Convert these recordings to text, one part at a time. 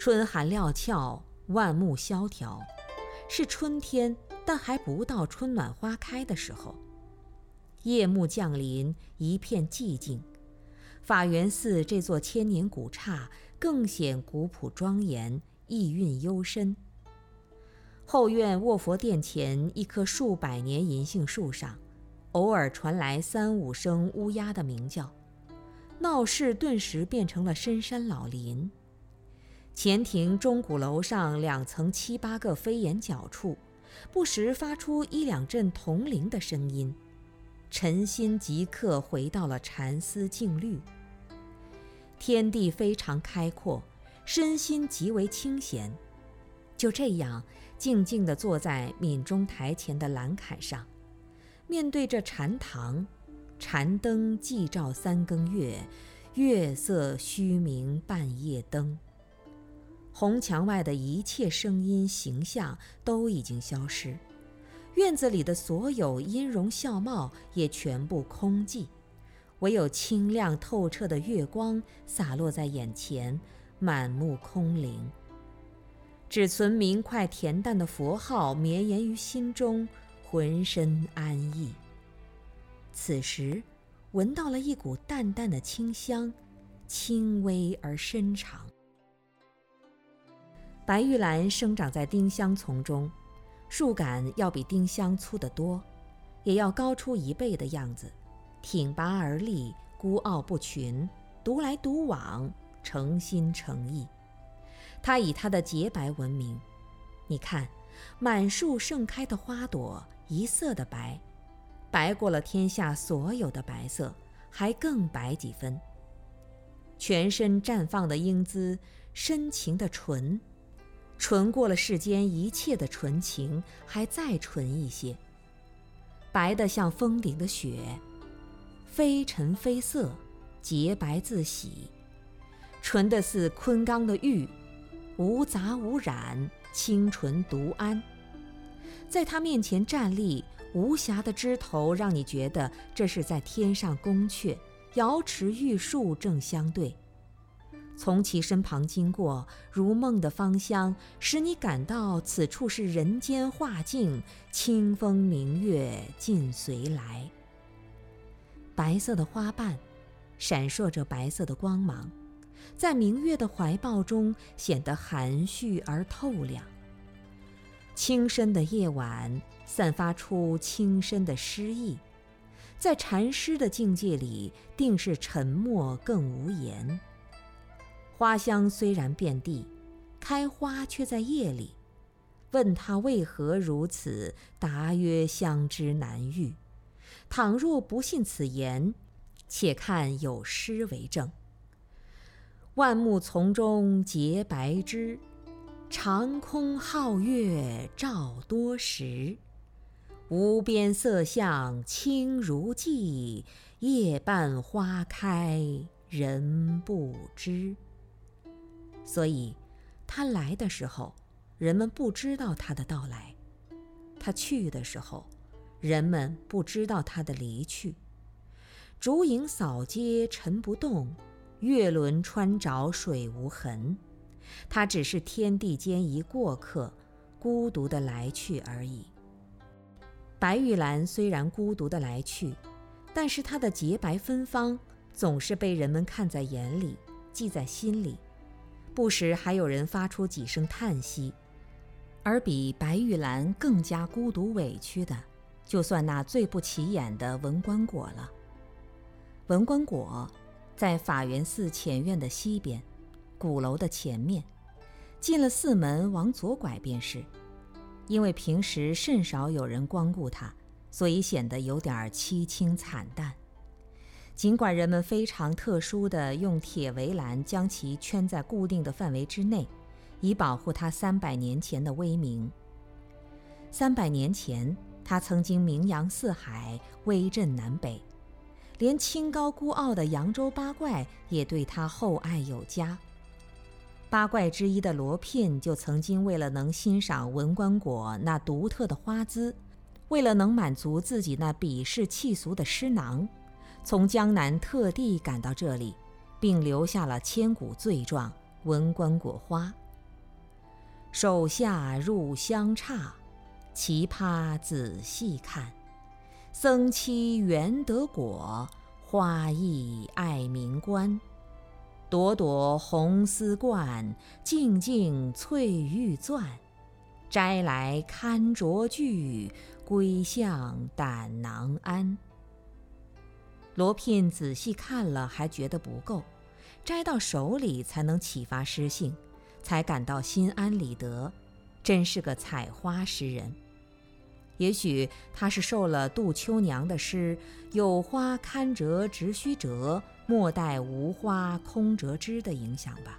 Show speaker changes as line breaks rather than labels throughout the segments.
春寒料峭，万木萧条，是春天，但还不到春暖花开的时候。夜幕降临，一片寂静。法源寺这座千年古刹更显古朴庄严，意蕴幽深。后院卧佛殿前一棵数百年银杏树上，偶尔传来三五声乌鸦的鸣叫，闹市顿时变成了深山老林。前庭钟鼓楼上两层七八个飞檐角处，不时发出一两阵铜铃的声音。晨心即刻回到了禅思静虑。天地非常开阔，身心极为清闲。就这样静静地坐在闽中台前的栏坎上，面对着禅堂，禅灯寂照三更月，月色虚明半夜灯。红墙外的一切声音形象都已经消失。院子里的所有音容笑貌也全部空寂，唯有清亮透彻的月光洒落在眼前，满目空灵。只存明快恬淡的佛号绵延于心中，浑身安逸。此时，闻到了一股淡淡的清香，轻微而深长。白玉兰生长在丁香丛中。树干要比丁香粗得多，也要高出一倍的样子，挺拔而立，孤傲不群，独来独往，诚心诚意。它以它的洁白闻名。你看，满树盛开的花朵，一色的白，白过了天下所有的白色，还更白几分。全身绽放的英姿，深情的纯。纯过了世间一切的纯情，还再纯一些。白得像峰顶的雪，非尘非色，洁白自喜；纯的似昆冈的玉，无杂无染，清纯独安。在他面前站立，无暇的枝头让你觉得这是在天上宫阙，瑶池玉树正相对。从其身旁经过，如梦的芳香，使你感到此处是人间画境，清风明月尽随来。白色的花瓣，闪烁着白色的光芒，在明月的怀抱中显得含蓄而透亮。清深的夜晚，散发出清深的诗意，在禅师的境界里，定是沉默更无言。花香虽然遍地，开花却在夜里。问他为何如此，答曰：相知难遇。倘若不信此言，且看有诗为证：万木丛中结白枝，长空皓月照多时。无边色相清如镜，夜半花开人不知。所以，他来的时候，人们不知道他的到来；他去的时候，人们不知道他的离去。烛影扫街尘不动，月轮穿着水无痕。他只是天地间一过客，孤独的来去而已。白玉兰虽然孤独的来去，但是她的洁白芬芳总是被人们看在眼里，记在心里。不时还有人发出几声叹息，而比白玉兰更加孤独委屈的，就算那最不起眼的文官果了。文官果在法源寺前院的西边，鼓楼的前面，进了寺门往左拐便是。因为平时甚少有人光顾它，所以显得有点凄清惨淡。尽管人们非常特殊地用铁围栏将其圈在固定的范围之内，以保护它三百年前的威名。三百年前，它曾经名扬四海，威震南北，连清高孤傲的扬州八怪也对它厚爱有加。八怪之一的罗聘就曾经为了能欣赏文官果那独特的花姿，为了能满足自己那鄙视气俗的诗囊。从江南特地赶到这里，并留下了千古罪状《文官果花》，手下入香差，奇葩仔细看。僧妻缘得果，花艺爱名观。朵朵红丝冠，静静翠玉钻。摘来堪着具，归向胆囊安。罗聘仔细看了，还觉得不够，摘到手里才能启发诗性，才感到心安理得，真是个采花诗人。也许他是受了杜秋娘的诗“有花堪折直须折，莫待无花空折枝”的影响吧。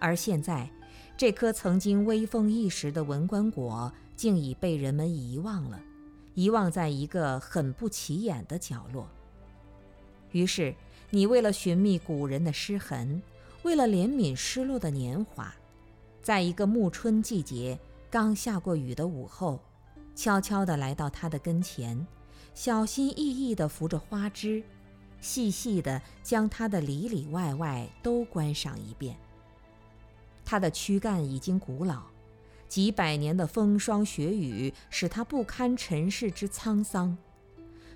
而现在，这颗曾经威风一时的文官果，竟已被人们遗忘了，遗忘在一个很不起眼的角落。于是，你为了寻觅古人的诗痕，为了怜悯失落的年华，在一个暮春季节，刚下过雨的午后。悄悄地来到他的跟前，小心翼翼地扶着花枝，细细地将它的里里外外都观赏一遍。它的躯干已经古老，几百年的风霜雪雨使它不堪尘世之沧桑。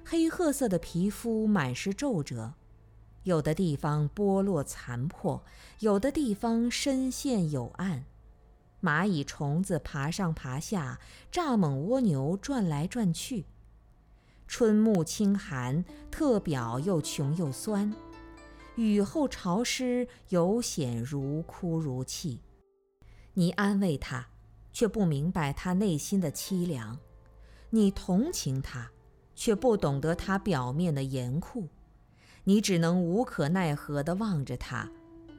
黑褐色的皮肤满是皱褶，有的地方剥落残破，有的地方深陷有暗。蚂蚁、虫子爬上爬下，蚱蜢、蜗牛转来转去。春暮清寒，特表又穷又酸；雨后潮湿，尤显如哭如泣。你安慰他，却不明白他内心的凄凉；你同情他，却不懂得他表面的严酷。你只能无可奈何地望着他，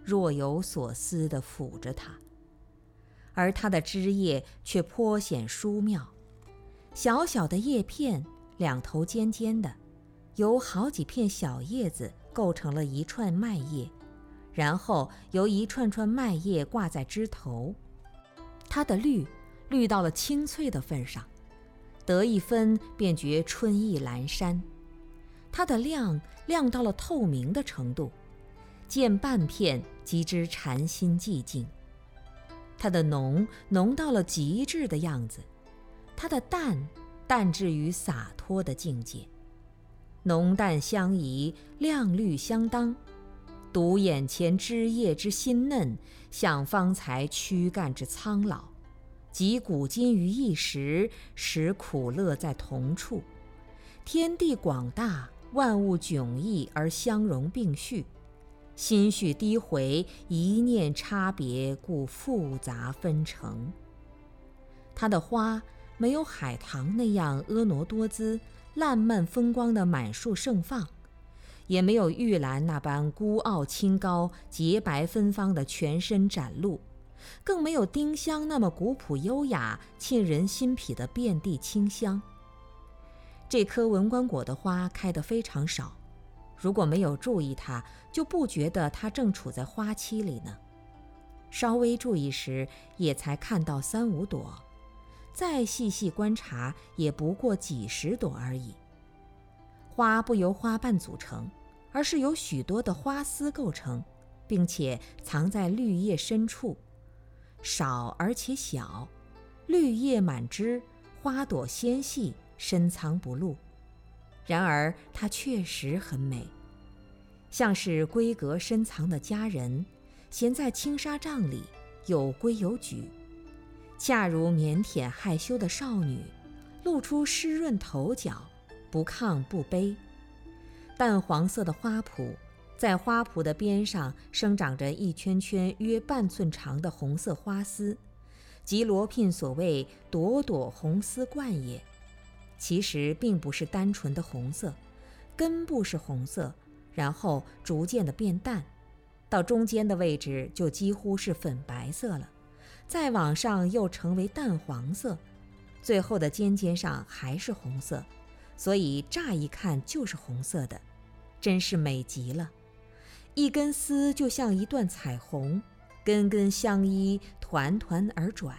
若有所思地抚着他。而它的枝叶却颇显疏妙，小小的叶片，两头尖尖的，由好几片小叶子构成了一串麦叶，然后由一串串麦叶挂在枝头。它的绿，绿到了青翠的份上，得一分便觉春意阑珊；它的亮，亮到了透明的程度，见半片即知禅心寂静。它的浓浓到了极致的样子，它的淡淡至于洒脱的境界，浓淡相宜，亮绿相当。独眼前枝叶之新嫩，想方才躯干之苍老，集古今于一时，使苦乐在同处。天地广大，万物迥异而相容并蓄。心绪低回，一念差别，故复杂纷呈。它的花没有海棠那样婀娜多姿、烂漫风光的满树盛放，也没有玉兰那般孤傲清高、洁白芬芳的全身展露，更没有丁香那么古朴优雅、沁人心脾的遍地清香。这棵文官果的花开得非常少。如果没有注意它，就不觉得它正处在花期里呢。稍微注意时，也才看到三五朵；再细细观察，也不过几十朵而已。花不由花瓣组成，而是由许多的花丝构成，并且藏在绿叶深处，少而且小，绿叶满枝，花朵纤细，深藏不露。然而它确实很美，像是闺阁深藏的佳人，闲在轻纱帐里，有规有矩；恰如腼腆害羞的少女，露出湿润头角，不亢不卑。淡黄色的花圃，在花圃的边上生长着一圈圈约半寸长的红色花丝，即罗聘所谓“朵朵红丝冠”也。其实并不是单纯的红色，根部是红色，然后逐渐的变淡，到中间的位置就几乎是粉白色了，再往上又成为淡黄色，最后的尖尖上还是红色，所以乍一看就是红色的，真是美极了。一根丝就像一段彩虹，根根相依，团团而转，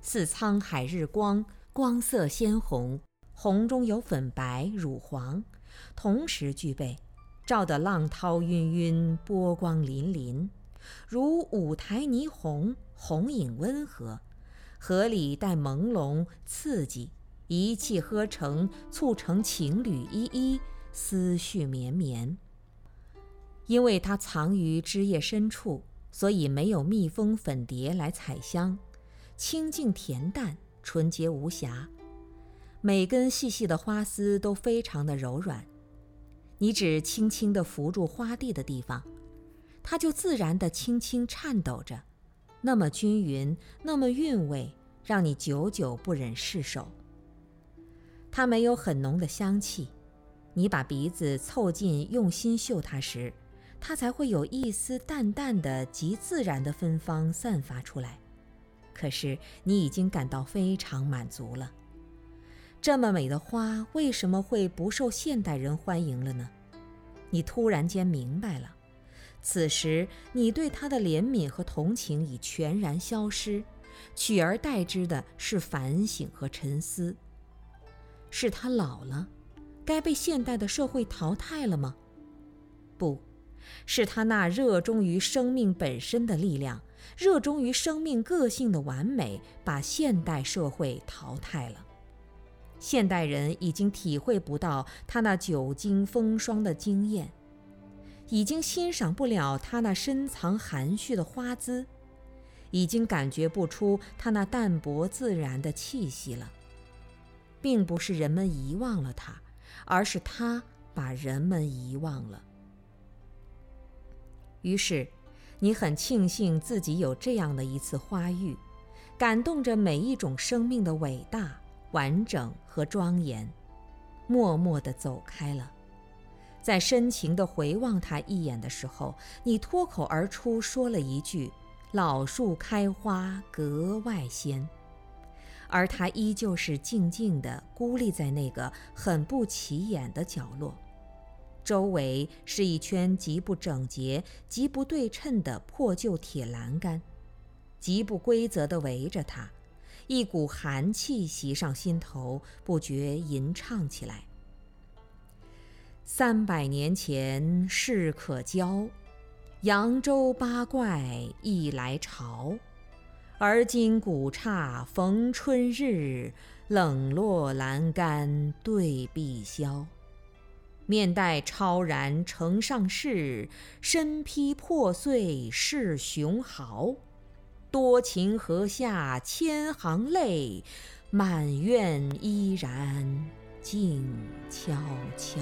似沧海日光，光色鲜红。红中有粉白、乳黄，同时具备，照得浪涛晕晕，波光粼粼，如五台霓虹，红影温和，河里带朦胧刺激，一气呵成，促成情侣依依，思绪绵绵。因为它藏于枝叶深处，所以没有蜜蜂、粉蝶来采香，清净恬淡，纯洁无瑕。每根细细的花丝都非常的柔软，你只轻轻地扶住花蒂的地方，它就自然地轻轻颤抖着，那么均匀，那么韵味，让你久久不忍释手。它没有很浓的香气，你把鼻子凑近，用心嗅它时。它才会有一丝淡淡的、极自然的芬芳散发出来。可是你已经感到非常满足了。这么美的花为什么会不受现代人欢迎了呢？你突然间明白了。此时你对它的怜悯和同情已全然消失，取而代之的是反省和沉思。是它老了，该被现代的社会淘汰了吗？不。是他那热衷于生命本身的力量，热衷于生命个性的完美，把现代社会淘汰了。现代人已经体会不到他那久经风霜的经验，已经欣赏不了他那深藏含蓄的花姿，已经感觉不出他那淡泊自然的气息了。并不是人们遗忘了他，而是他把人们遗忘了。于是，你很庆幸自己有这样的一次花遇，感动着每一种生命的伟大、完整和庄严，默默地走开了。在深情地回望他一眼的时候，你脱口而出说了一句：“老树开花格外鲜。”而他依旧是静静地孤立在那个很不起眼的角落。周围是一圈极不整洁、极不对称的破旧铁栏杆，极不规则地围着它，一股寒气袭上心头，不觉吟唱起来。三百年前事可交，扬州八怪一来朝，而今古刹逢春日，冷落栏杆对碧霄。面带超然呈上世，身披破碎是雄豪。多情河下千行泪，满院依然静悄悄。